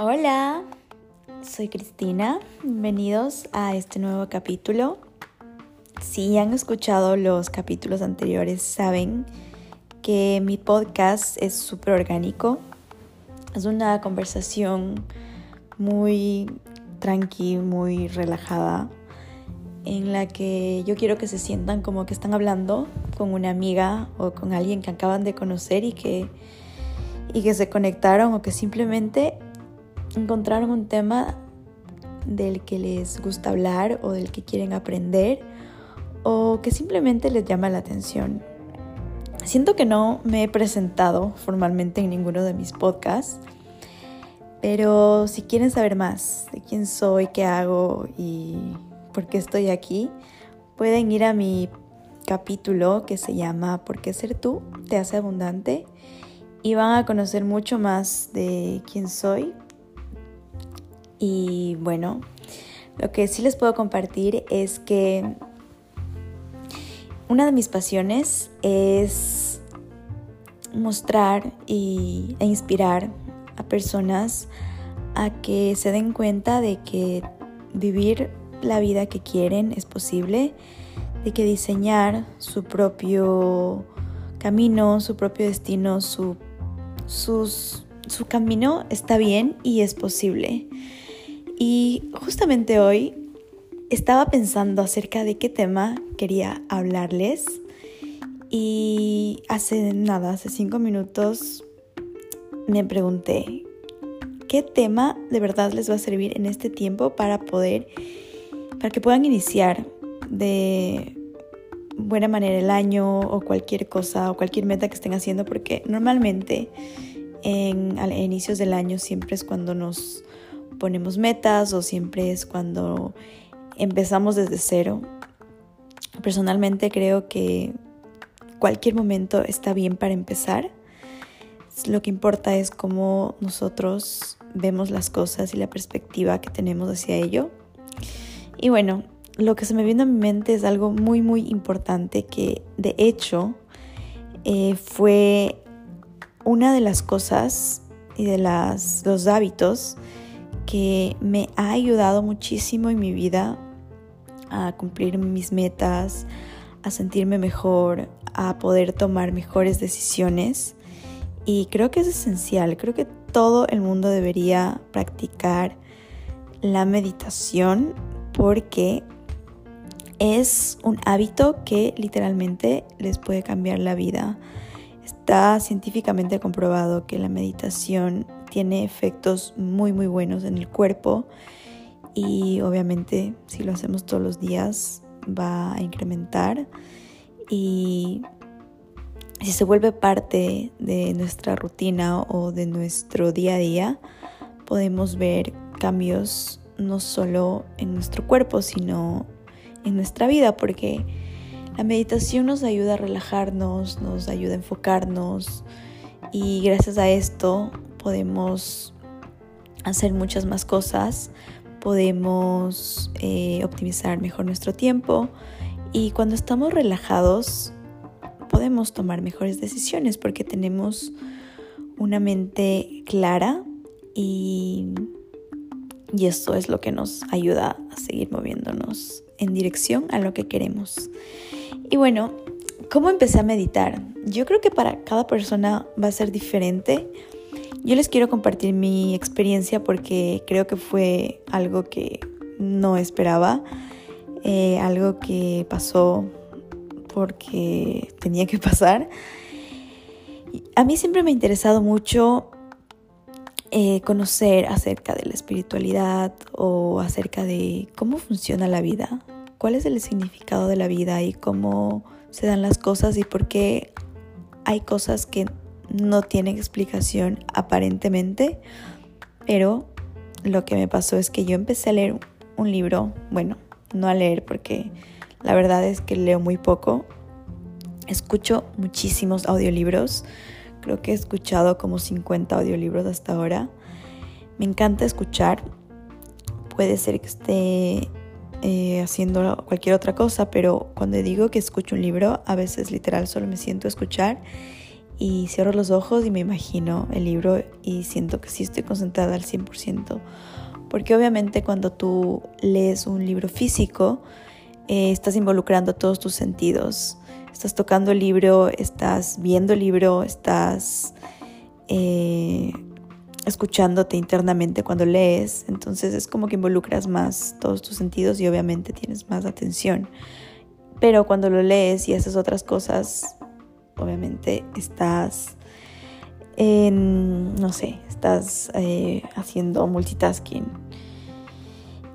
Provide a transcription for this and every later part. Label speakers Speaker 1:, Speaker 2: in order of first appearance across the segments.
Speaker 1: Hola, soy Cristina. Bienvenidos a este nuevo capítulo. Si han escuchado los capítulos anteriores, saben que mi podcast es súper orgánico. Es una conversación muy tranqui, muy relajada, en la que yo quiero que se sientan como que están hablando con una amiga o con alguien que acaban de conocer y que, y que se conectaron o que simplemente encontraron un tema del que les gusta hablar o del que quieren aprender o que simplemente les llama la atención. Siento que no me he presentado formalmente en ninguno de mis podcasts, pero si quieren saber más de quién soy, qué hago y por qué estoy aquí, pueden ir a mi capítulo que se llama ¿Por qué ser tú? te hace abundante y van a conocer mucho más de quién soy, y bueno, lo que sí les puedo compartir es que una de mis pasiones es mostrar y, e inspirar a personas a que se den cuenta de que vivir la vida que quieren es posible, de que diseñar su propio camino, su propio destino, su, su camino está bien y es posible. Y justamente hoy estaba pensando acerca de qué tema quería hablarles y hace nada, hace cinco minutos me pregunté, ¿qué tema de verdad les va a servir en este tiempo para poder, para que puedan iniciar de buena manera el año o cualquier cosa o cualquier meta que estén haciendo? Porque normalmente en, a inicios del año siempre es cuando nos ponemos metas o siempre es cuando empezamos desde cero. Personalmente creo que cualquier momento está bien para empezar. Lo que importa es cómo nosotros vemos las cosas y la perspectiva que tenemos hacia ello. Y bueno, lo que se me viene a mi mente es algo muy, muy importante que de hecho eh, fue una de las cosas y de las, los hábitos que me ha ayudado muchísimo en mi vida a cumplir mis metas, a sentirme mejor, a poder tomar mejores decisiones. Y creo que es esencial, creo que todo el mundo debería practicar la meditación porque es un hábito que literalmente les puede cambiar la vida. Está científicamente comprobado que la meditación tiene efectos muy muy buenos en el cuerpo y obviamente si lo hacemos todos los días va a incrementar y si se vuelve parte de nuestra rutina o de nuestro día a día podemos ver cambios no solo en nuestro cuerpo sino en nuestra vida porque la meditación nos ayuda a relajarnos, nos ayuda a enfocarnos y gracias a esto podemos hacer muchas más cosas, podemos eh, optimizar mejor nuestro tiempo y cuando estamos relajados podemos tomar mejores decisiones porque tenemos una mente clara y, y esto es lo que nos ayuda a seguir moviéndonos en dirección a lo que queremos. Y bueno, ¿cómo empecé a meditar? Yo creo que para cada persona va a ser diferente. Yo les quiero compartir mi experiencia porque creo que fue algo que no esperaba, eh, algo que pasó porque tenía que pasar. A mí siempre me ha interesado mucho eh, conocer acerca de la espiritualidad o acerca de cómo funciona la vida, cuál es el significado de la vida y cómo se dan las cosas y por qué hay cosas que no tiene explicación aparentemente, pero lo que me pasó es que yo empecé a leer un libro, bueno, no a leer porque la verdad es que leo muy poco, escucho muchísimos audiolibros, creo que he escuchado como 50 audiolibros hasta ahora, me encanta escuchar, puede ser que esté eh, haciendo cualquier otra cosa, pero cuando digo que escucho un libro, a veces literal solo me siento escuchar y cierro los ojos y me imagino el libro y siento que sí estoy concentrada al 100%. Porque obviamente cuando tú lees un libro físico, eh, estás involucrando todos tus sentidos. Estás tocando el libro, estás viendo el libro, estás eh, escuchándote internamente cuando lees. Entonces es como que involucras más todos tus sentidos y obviamente tienes más atención. Pero cuando lo lees y haces otras cosas, obviamente estás en, no sé, estás eh, haciendo multitasking.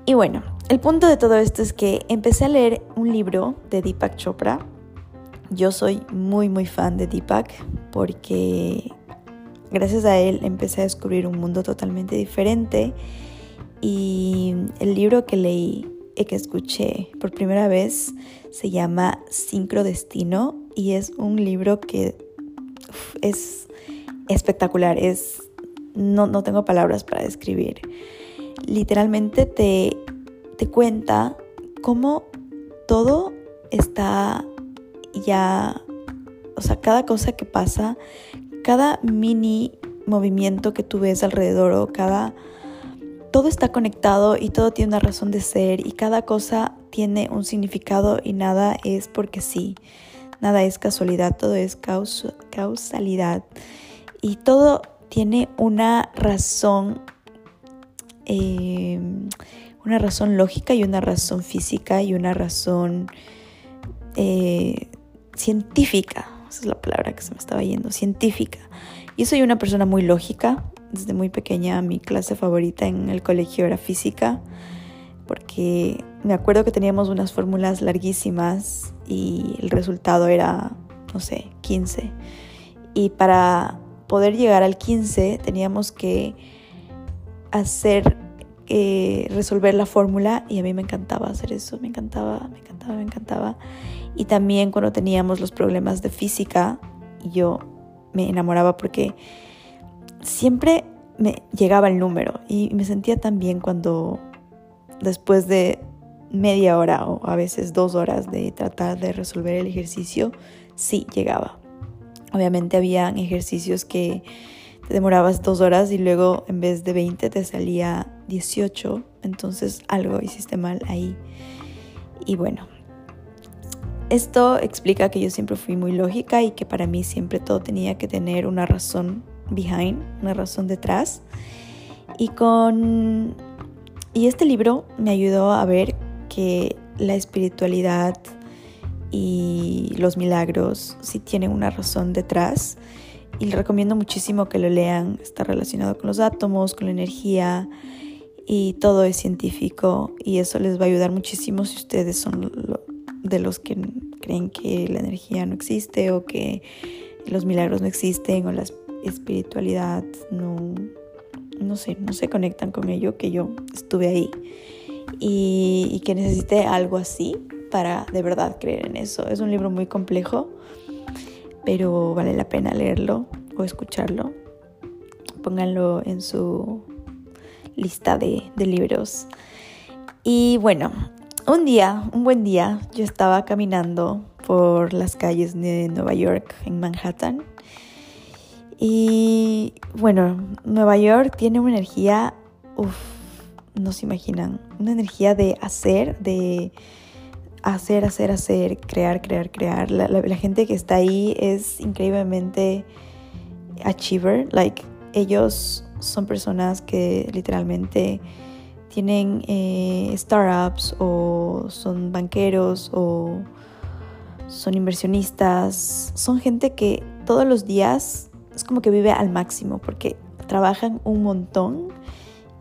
Speaker 1: Y bueno, el punto de todo esto es que empecé a leer un libro de Deepak Chopra. Yo soy muy, muy fan de Deepak porque gracias a él empecé a descubrir un mundo totalmente diferente. Y el libro que leí y que escuché por primera vez se llama Sincrodestino y es un libro que es espectacular, es no, no tengo palabras para describir. Literalmente te, te cuenta cómo todo está ya, o sea, cada cosa que pasa, cada mini movimiento que tú ves alrededor o cada... Todo está conectado y todo tiene una razón de ser y cada cosa tiene un significado y nada es porque sí. Nada es casualidad, todo es causalidad. Y todo tiene una razón, eh, una razón lógica y una razón física y una razón eh, científica. Esa es la palabra que se me estaba yendo, científica. Yo soy una persona muy lógica. Desde muy pequeña mi clase favorita en el colegio era física porque me acuerdo que teníamos unas fórmulas larguísimas y el resultado era, no sé, 15. Y para poder llegar al 15 teníamos que hacer, eh, resolver la fórmula y a mí me encantaba hacer eso, me encantaba, me encantaba, me encantaba. Y también cuando teníamos los problemas de física, yo me enamoraba porque siempre me llegaba el número y me sentía tan bien cuando después de media hora o a veces dos horas de tratar de resolver el ejercicio, sí llegaba. Obviamente habían ejercicios que te demorabas dos horas y luego en vez de 20 te salía 18, entonces algo hiciste mal ahí. Y bueno, esto explica que yo siempre fui muy lógica y que para mí siempre todo tenía que tener una razón behind, una razón detrás. Y con y este libro me ayudó a ver que la espiritualidad y los milagros sí tienen una razón detrás. Y les recomiendo muchísimo que lo lean. Está relacionado con los átomos, con la energía y todo es científico. Y eso les va a ayudar muchísimo si ustedes son de los que creen que la energía no existe o que los milagros no existen o la espiritualidad no, no sé, no se conectan con ello, que yo estuve ahí y, que necesité algo así para de verdad creer en eso. Es un libro muy complejo, pero vale la pena leerlo o escucharlo. Pónganlo en su lista de, de libros. Y bueno, un día, un buen día, yo estaba caminando por las calles de Nueva York, en Manhattan, y bueno, Nueva York tiene una energía, uff, no se imaginan, una energía de hacer, de hacer, hacer, hacer, crear, crear, crear. La, gente que está ahí es increíblemente achiever, like ellos son personas que literalmente tienen eh, startups o son banqueros o son inversionistas, son gente que todos los días es como que vive al máximo porque trabajan un montón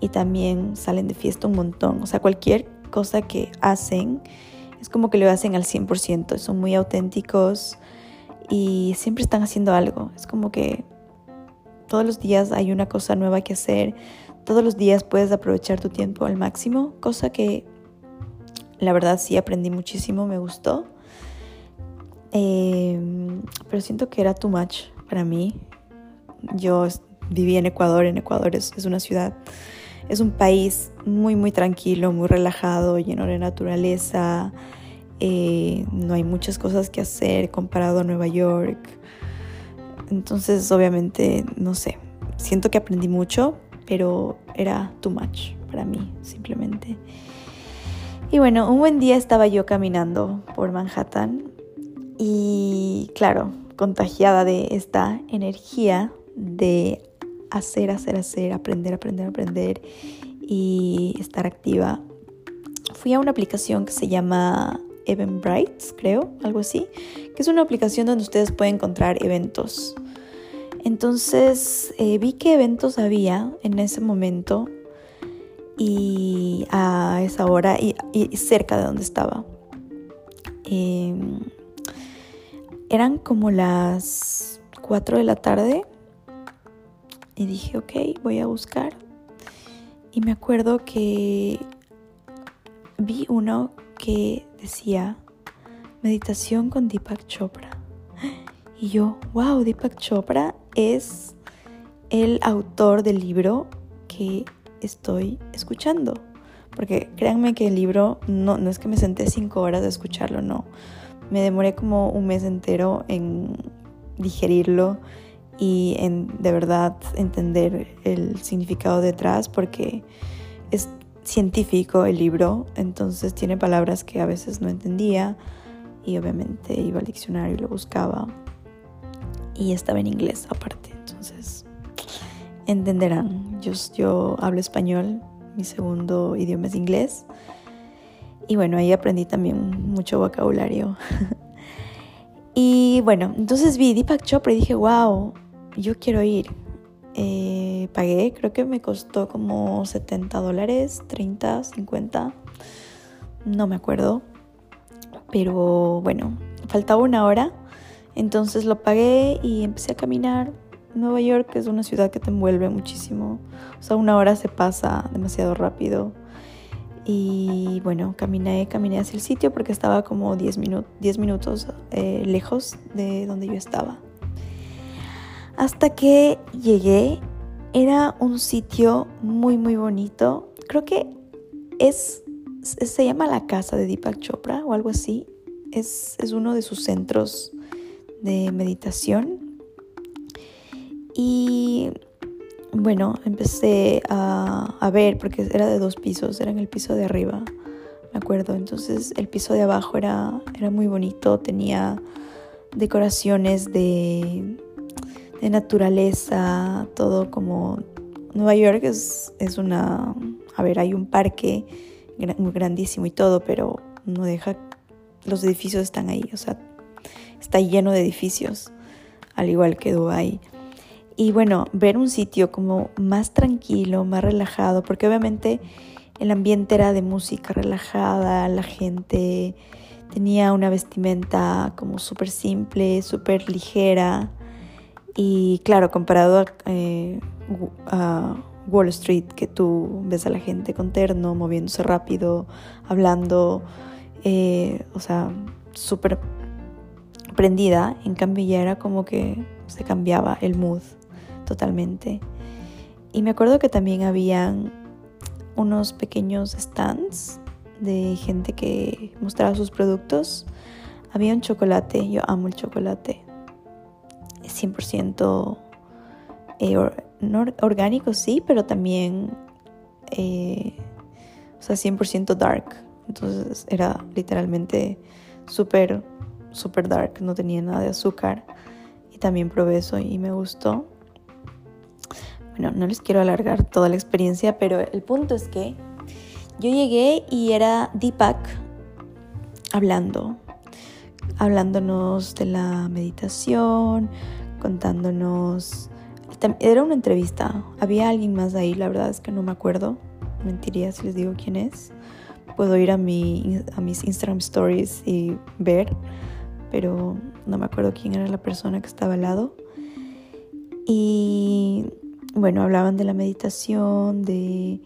Speaker 1: y también salen de fiesta un montón. O sea, cualquier cosa que hacen es como que lo hacen al 100%. Son muy auténticos y siempre están haciendo algo. Es como que todos los días hay una cosa nueva que hacer. Todos los días puedes aprovechar tu tiempo al máximo, cosa que la verdad sí aprendí muchísimo, me gustó. Em, pero siento que era too much para mí. Yo viví en Ecuador, en Ecuador es, una ciudad, es un país muy, muy tranquilo, muy relajado, lleno de naturaleza, eh, no hay muchas cosas que hacer comparado a Nueva York. Entonces, obviamente, no sé, siento que aprendí mucho, pero era too much para mí, simplemente. Y bueno, un buen día estaba yo caminando por Manhattan y claro, contagiada de esta energía de hacer, hacer, hacer, aprender, aprender, aprender y estar activa, fui a una aplicación que se llama Eventbrite, creo, algo así, que es una aplicación donde ustedes pueden encontrar eventos. Entonces eh, vi qué eventos había en ese momento y a esa hora y, cerca de donde estaba. Em, eran como las 4 de la tarde y dije, ok, voy a buscar. Y me acuerdo que vi uno que decía meditación con Deepak Chopra. Y yo, wow, Deepak Chopra es el autor del libro que estoy escuchando. Porque créanme que el libro no, no es que me senté cinco horas de escucharlo, no. Me demoré como un mes entero en digerirlo y en de verdad entender el significado detrás porque es científico el libro, entonces tiene palabras que a veces no entendía y obviamente iba al diccionario y lo buscaba. Y estaba en inglés aparte, entonces entenderán, yo, yo hablo español, mi segundo idioma es inglés. Y bueno, ahí aprendí también mucho vocabulario. y bueno, entonces vi Deepak Chopra y dije, wow, yo quiero ir. Eh, pagué, creo que me costó como 70 dólares, 30, 50, no me acuerdo. Pero bueno, faltaba una hora, entonces lo pagué y empecé a caminar. Nueva York es una ciudad que te envuelve muchísimo, o sea, una hora se pasa demasiado rápido. Y bueno, caminé, caminé hacia el sitio porque estaba como 10, 10 minutos eh, lejos de donde yo estaba. Hasta que llegué, era un sitio muy, muy bonito. Creo que es, se llama la casa de Deepak Chopra o algo así. Es, es uno de sus centros de meditación. Y bueno, empecé a, a, ver, porque era de dos pisos, era en el piso de arriba, me acuerdo. Entonces el piso de abajo era, era muy bonito, tenía decoraciones de de naturaleza, todo como... Nueva York es, es una... A ver, hay un parque muy grandísimo y todo, pero no deja... Los edificios están ahí, o sea, está lleno de edificios, al igual que Dubai. Y bueno, ver un sitio como más tranquilo, más relajado, porque obviamente el ambiente era de música relajada, la gente tenía una vestimenta como súper simple, súper ligera. Y claro, comparado eh, a, Wall Street, que tú ves a la gente con terno, moviéndose rápido, hablando, eh, o sea, súper prendida, en cambio era como que se cambiaba el mood totalmente. Y me acuerdo que también habían unos pequeños stands de gente que mostraba sus productos. Había un chocolate, yo amo el chocolate. 100% eh, orgánico, sí, pero también, eh, o sea, 100% dark. Entonces era literalmente súper, súper dark, no tenía nada de azúcar. Y también probé eso y me gustó. Bueno, no les quiero alargar toda la experiencia, pero el punto es que yo llegué y era Deepak hablando, hablándonos de la meditación, contándonos... Era una entrevista, había alguien más ahí, la verdad es que no me acuerdo, mentiría si les digo quién es. Puedo ir a, mi, a mis Instagram stories y ver, pero no me acuerdo quién era la persona que estaba al lado. Y bueno, hablaban de la meditación, de,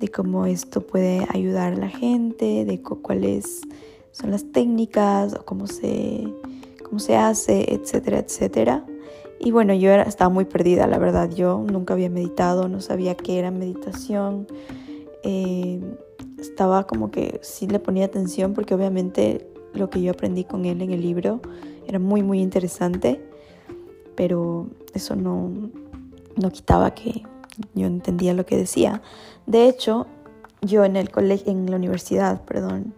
Speaker 1: de cómo esto puede ayudar a la gente, de cuáles son las técnicas, o cómo se, cómo se hace, etcétera, etcétera. Y bueno, yo estaba muy perdida, la verdad. Yo nunca había meditado, no sabía qué era meditación. Eh, estaba como que sí le ponía atención porque obviamente lo que yo aprendí con él en el libro era muy, muy interesante. pero eso no, no quitaba que yo entendía lo que decía. De hecho, yo en el colegio, en la universidad, perdón,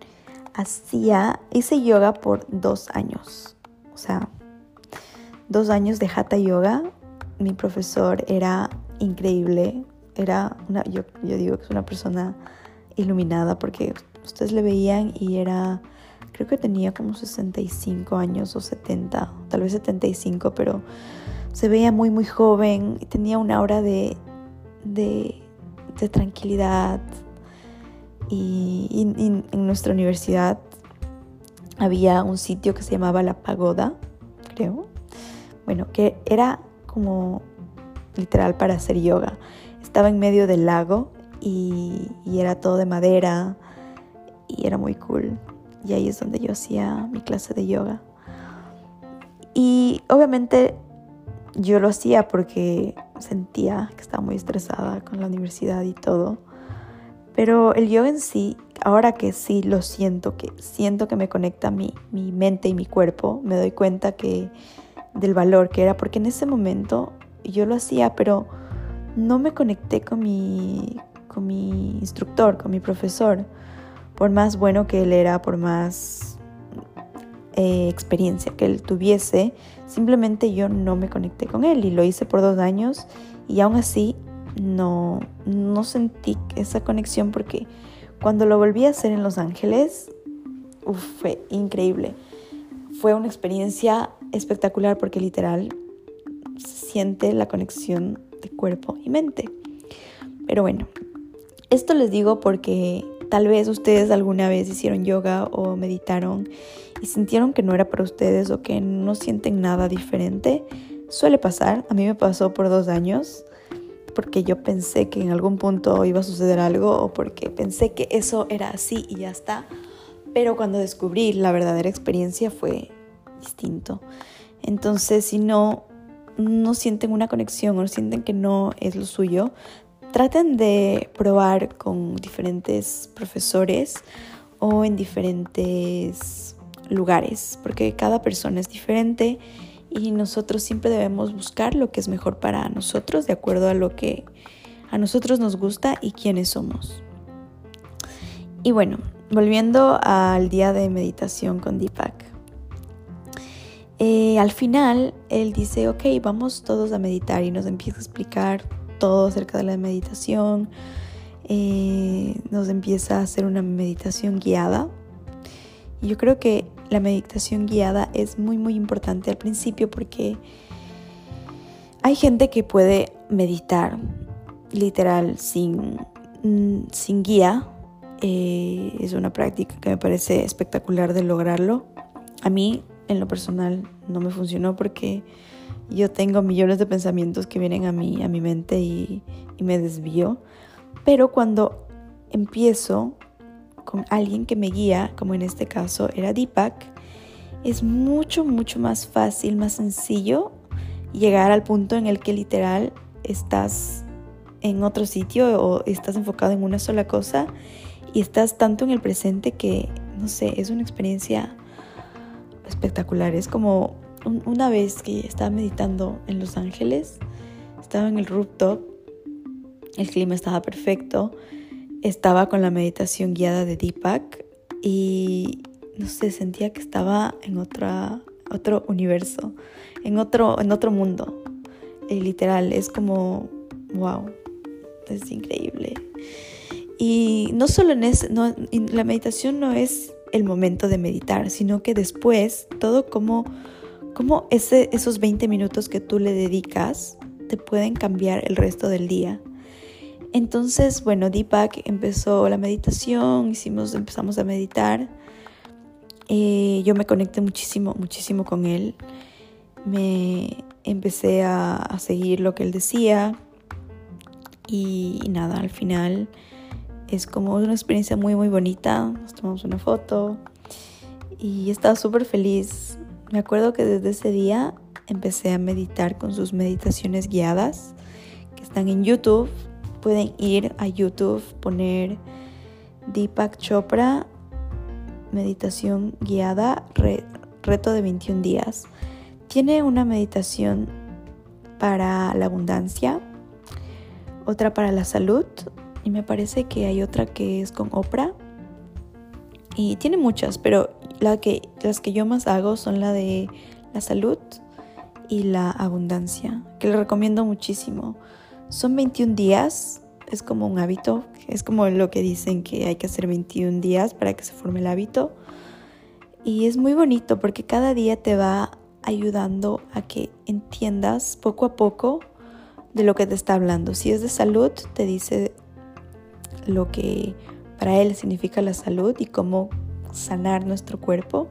Speaker 1: hacía, hice yoga por dos años. O sea, dos años de hatha yoga. Mi profesor era increíble. Era una, yo, digo que es una persona iluminada porque ustedes le veían y era, creo que tenía como 65 años o 70, tal vez 75, pero se veía muy, muy joven tenía una aura de, de, tranquilidad. Y, en nuestra universidad había un sitio que se llamaba La Pagoda, creo. Bueno, que era como literal para hacer yoga. Estaba en medio del lago y, era todo de madera y era muy cool. Y ahí es donde yo hacía mi clase de yoga. Y obviamente yo lo hacía porque sentía que estaba muy estresada con la universidad y todo. Pero el yoga en sí, ahora que sí lo siento, que siento que me conecta mi, mi mente y mi cuerpo, me doy cuenta que del valor que era, porque en ese momento yo lo hacía, pero no me conecté con mi, con mi instructor, con mi profesor, por más bueno que él era, por más eh, experiencia que él tuviese, simplemente yo no me conecté con él y lo hice por dos años y aún así no, no sentí esa conexión porque cuando lo volví a hacer en Los Ángeles, fue increíble. Fue una experiencia espectacular porque literal se siente la conexión de cuerpo y mente. Pero bueno, esto les digo porque tal vez ustedes alguna vez hicieron yoga o meditaron y sintieron que no era para ustedes o que no sienten nada diferente, suele pasar. A mí me pasó por dos años porque yo pensé que en algún punto iba a suceder algo o porque pensé que eso era así y ya está. Pero cuando descubrí la verdadera experiencia fue distinto. Entonces, si no, no sienten una conexión o sienten que no es lo suyo, traten de probar con diferentes profesores o en diferentes lugares, porque cada persona es diferente y nosotros siempre debemos buscar lo que es mejor para nosotros de acuerdo a lo que a nosotros nos gusta y quiénes somos. Y bueno, volviendo al día de meditación con Deepak. Eh, al final, él dice, ok, vamos todos a meditar y nos empieza a explicar todo acerca de la meditación. Eh, nos empieza a hacer una meditación guiada. Yo creo que la meditación guiada es muy muy importante al principio porque hay gente que puede meditar literal sin, mm, sin guía. Eh, es una práctica que me parece espectacular de lograrlo. A mí en lo personal no me funcionó porque yo tengo millones de pensamientos que vienen a mí, a mi mente y, y me desvío. Pero cuando empiezo con alguien que me guía, como en este caso era Deepak, es mucho, mucho más fácil, más sencillo llegar al punto en el que literal estás en otro sitio o estás enfocado en una sola cosa y estás tanto en el presente que, no sé, es una experiencia espectacular. Es como una vez que estaba meditando en Los Ángeles, estaba en el rooftop, el clima estaba perfecto estaba con la meditación guiada de Deepak y no sé, sentía que estaba en otra, otro universo, en otro, en otro mundo. Y literal, es como, wow, es increíble. Y no solo en no, la meditación no es el momento de meditar, sino que después todo como, como esos 20 minutos que tú le dedicas te pueden cambiar el resto del día. Entonces, bueno, Deepak empezó la meditación, hicimos, empezamos a meditar. Eh, yo me conecté muchísimo, muchísimo con él. Me empecé a, seguir lo que él decía. Y, nada, al final es como una experiencia muy, muy bonita. Nos tomamos una foto y estaba súper feliz. Me acuerdo que desde ese día empecé a meditar con sus meditaciones guiadas que están en YouTube pueden ir a YouTube, poner Deepak Chopra, meditación guiada, reto de 21 días. Tiene una meditación para la abundancia, otra para la salud y me parece que hay otra que es con Oprah. Y tiene muchas, pero que, las que yo más hago son la de la salud y la abundancia, que le recomiendo muchísimo. Son 21 días, es como un hábito, es como lo que dicen que hay que hacer 21 días para que se forme el hábito. Y es muy bonito porque cada día te va ayudando a que entiendas poco a poco de lo que te está hablando. Si es de salud, te dice lo que para él significa la salud y cómo sanar nuestro cuerpo.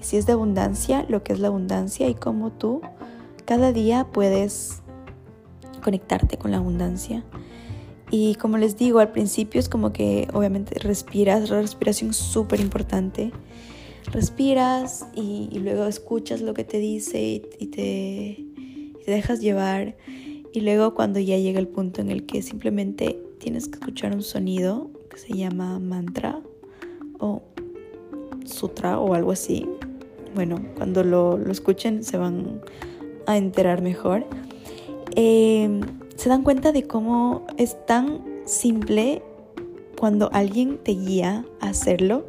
Speaker 1: Y si es de abundancia, lo que es la abundancia y cómo tú cada día puedes conectarte con la abundancia. Y como les digo, al principio es como que obviamente respiras, la respiración es súper importante. Respiras y, luego escuchas lo que te dice y, te, y te dejas llevar. Y luego cuando ya llega el punto en el que simplemente tienes que escuchar un sonido que se llama mantra o sutra o algo así. Bueno, cuando lo, escuchen se van a enterar mejor. Em, se dan cuenta de cómo es tan simple cuando alguien te guía a hacerlo,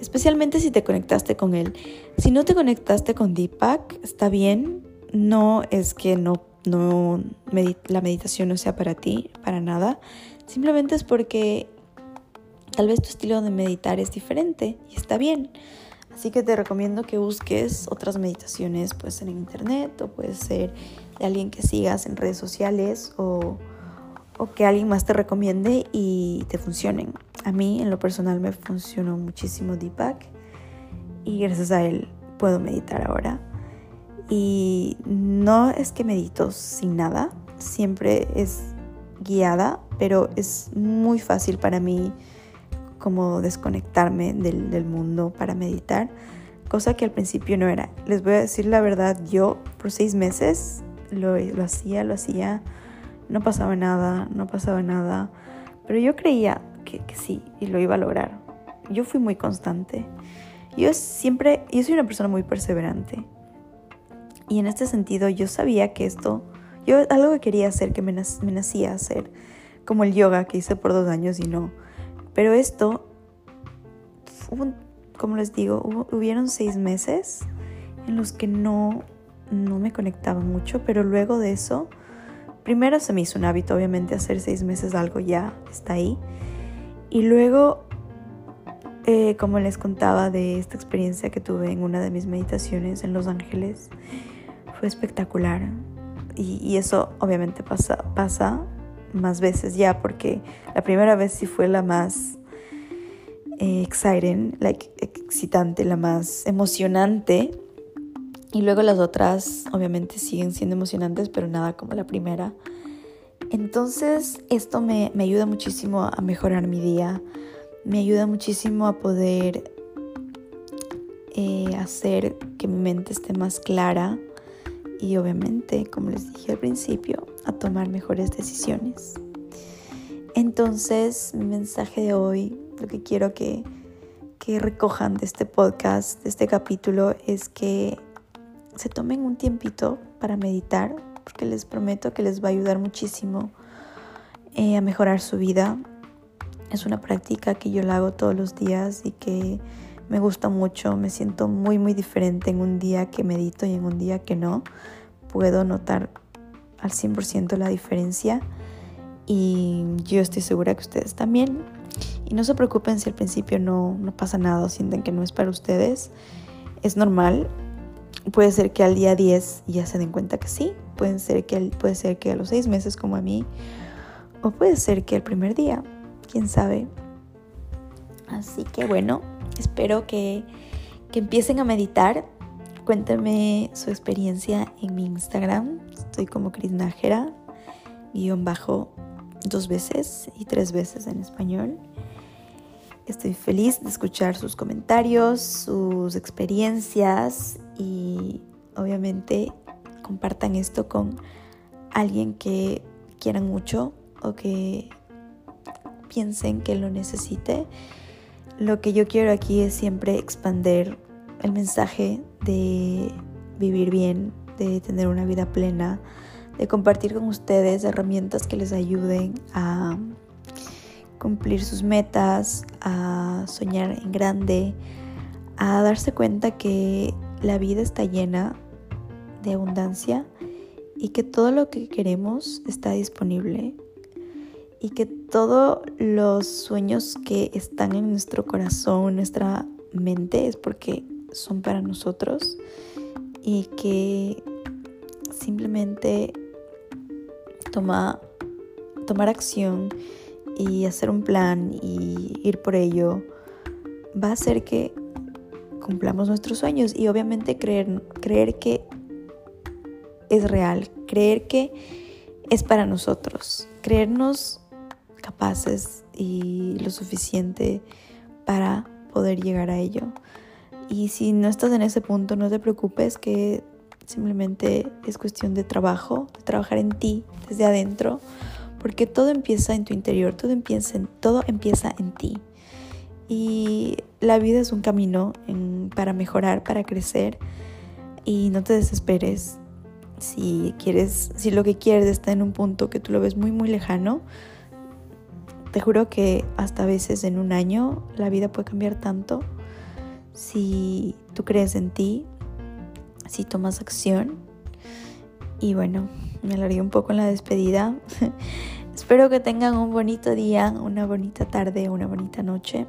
Speaker 1: especialmente si te conectaste con él. Si no te conectaste con Deepak, está bien, no es que no no la meditación no sea para ti, para nada. Simplemente es porque tal vez tu estilo de meditar es diferente y está bien. Así que te recomiendo que busques otras meditaciones, puede ser en internet o puede ser de alguien que sigas en redes sociales o, o que alguien más te recomiende y te funcionen. A mí en lo personal me funcionó muchísimo Deepak y gracias a él puedo meditar ahora. Y no es que medito sin nada, siempre es guiada, pero es muy fácil para mí como desconectarme del, mundo para meditar, cosa que al principio no era. Les voy a decir la verdad, yo por seis meses lo, lo hacía, lo hacía, no pasaba nada, no pasaba nada, pero yo creía que, que sí y lo iba a lograr. Yo fui muy constante. Yo siempre, yo soy una persona muy perseverante. Y en este sentido yo sabía que esto, yo algo que quería hacer, que me, nacía hacer, como el yoga que hice por dos años y no. Pero esto, como les digo, hubieron seis meses en los que no, no me conectaba mucho, pero luego de eso, primero se me hizo un hábito, obviamente, hacer seis meses algo ya está ahí. Y luego, eh, como les contaba de esta experiencia que tuve en una de mis meditaciones en Los Ángeles, fue espectacular. Y, eso obviamente pasa, pasa más veces ya, porque la primera vez sí fue la más eh, exciting, excitante, la más emocionante. Y luego las otras obviamente siguen siendo emocionantes, pero nada como la primera. Entonces esto me, me ayuda muchísimo a mejorar mi día, me ayuda muchísimo a poder eh, hacer que mi mente esté más clara, y obviamente, como les dije al principio, a tomar mejores decisiones. Entonces, mi mensaje de hoy, lo que quiero que, que recojan de este podcast, de este capítulo, es que se tomen un tiempito para meditar, porque les prometo que les va a ayudar muchísimo eh, a mejorar su vida. Es una práctica que yo la hago todos los días y que me gusta mucho, me siento muy muy diferente en un día que medito y en un día que no. Puedo notar al 100% la diferencia y yo estoy segura que ustedes también. Y no se preocupen si al principio no, no pasa nada sienten que no es para ustedes. Es normal. Puede ser que al día 10 ya se den cuenta que sí. Puede ser que, puede ser que a los 6 meses como a mí. O puede ser que el primer día. Quién sabe. Así que bueno, Espero que, empiecen a meditar. Cuéntenme su experiencia en mi Instagram. Estoy como Cris Nájera, guion bajo dos veces y tres veces en español. Estoy feliz de escuchar sus comentarios, sus experiencias y obviamente compartan esto con alguien que quieran mucho o que piensen que lo necesite. Lo que yo quiero aquí es siempre expander el mensaje de vivir bien, de tener una vida plena, de compartir con ustedes herramientas que les ayuden a cumplir sus metas, a soñar en grande, a darse cuenta que la vida está llena de abundancia y que todo lo que queremos está disponible y que todos los sueños que están en nuestro corazón, nuestra mente, es porque son para nosotros y que simplemente toma, tomar acción y hacer un plan y ir por ello va a hacer que cumplamos nuestros sueños y obviamente creer, creer que es real, creer que es para nosotros, creernos capaces y lo suficiente para poder llegar a ello. Y si no estás en ese punto, no te preocupes que simplemente es cuestión de trabajo, de trabajar en ti desde adentro, porque todo empieza en tu interior, todo empieza en, todo empieza en ti. Y la vida es un camino para mejorar, para crecer y no te desesperes. Si quieres, si lo que quieres está en un punto que tú lo ves muy muy lejano, te juro que hasta a veces en un año la vida puede cambiar tanto si tú crees en ti, si tomas acción. Y bueno, me alargué un poco en la despedida. Espero que tengan un bonito día, una bonita tarde, una bonita noche.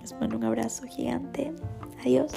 Speaker 1: Les mando un abrazo gigante. Adiós.